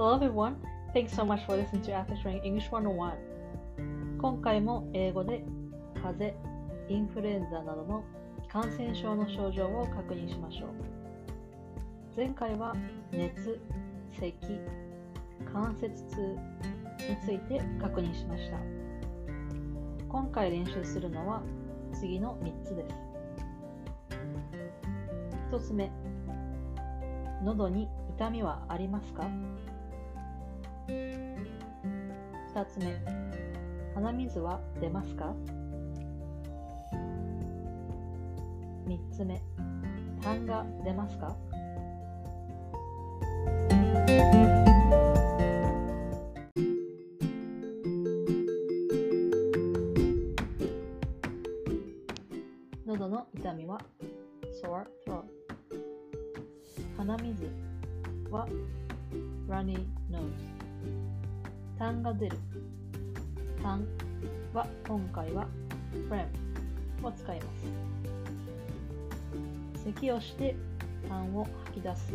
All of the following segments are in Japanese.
Hello everyone. Thanks so much for listening to After Train English 101. 今回も英語で風邪、インフルエンザなどの感染症の症状を確認しましょう。前回は熱、咳、関節痛について確認しました。今回練習するのは次の3つです。1つ目、喉に痛みはありますか？2つ目。鼻水は出ますか？3つ目。痰が出ますか？喉の痛みは？sore throat 鼻水は？runny nose 痰が出る。痰は今回は phlegm を使います。咳をして痰を吐き出す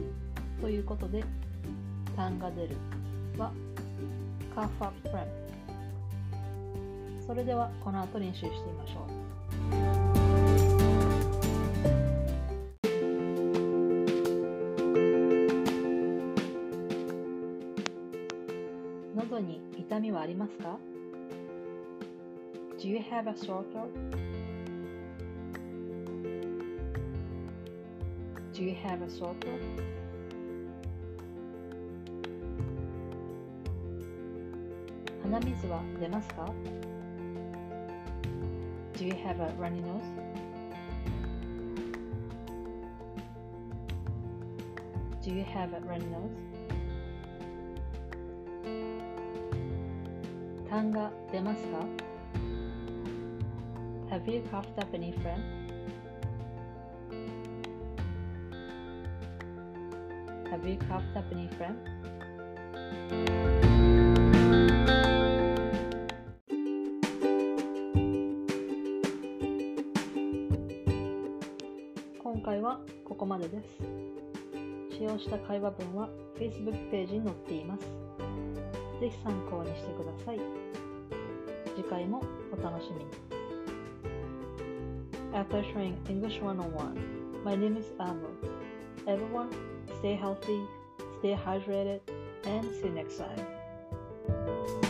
ということで痰が出るは cough up phlegm それではこの後練習してみましょう。喉に痛みはありますか ?Do you have a sore throat? Do you have a sore throat? 鼻水は出ますか Do you have a runny nose? Do you have a runny nose? 痰が出ますか Have you coughed up any friend? Have you coughed up any friend? 今回はここまでです。使用した会話文は Facebook ページに載っています。ぜひ参考にしてください。次回もお楽しみに。After sharing English 101, my name is Amo. Everyone, stay healthy, stay hydrated, and see you next time.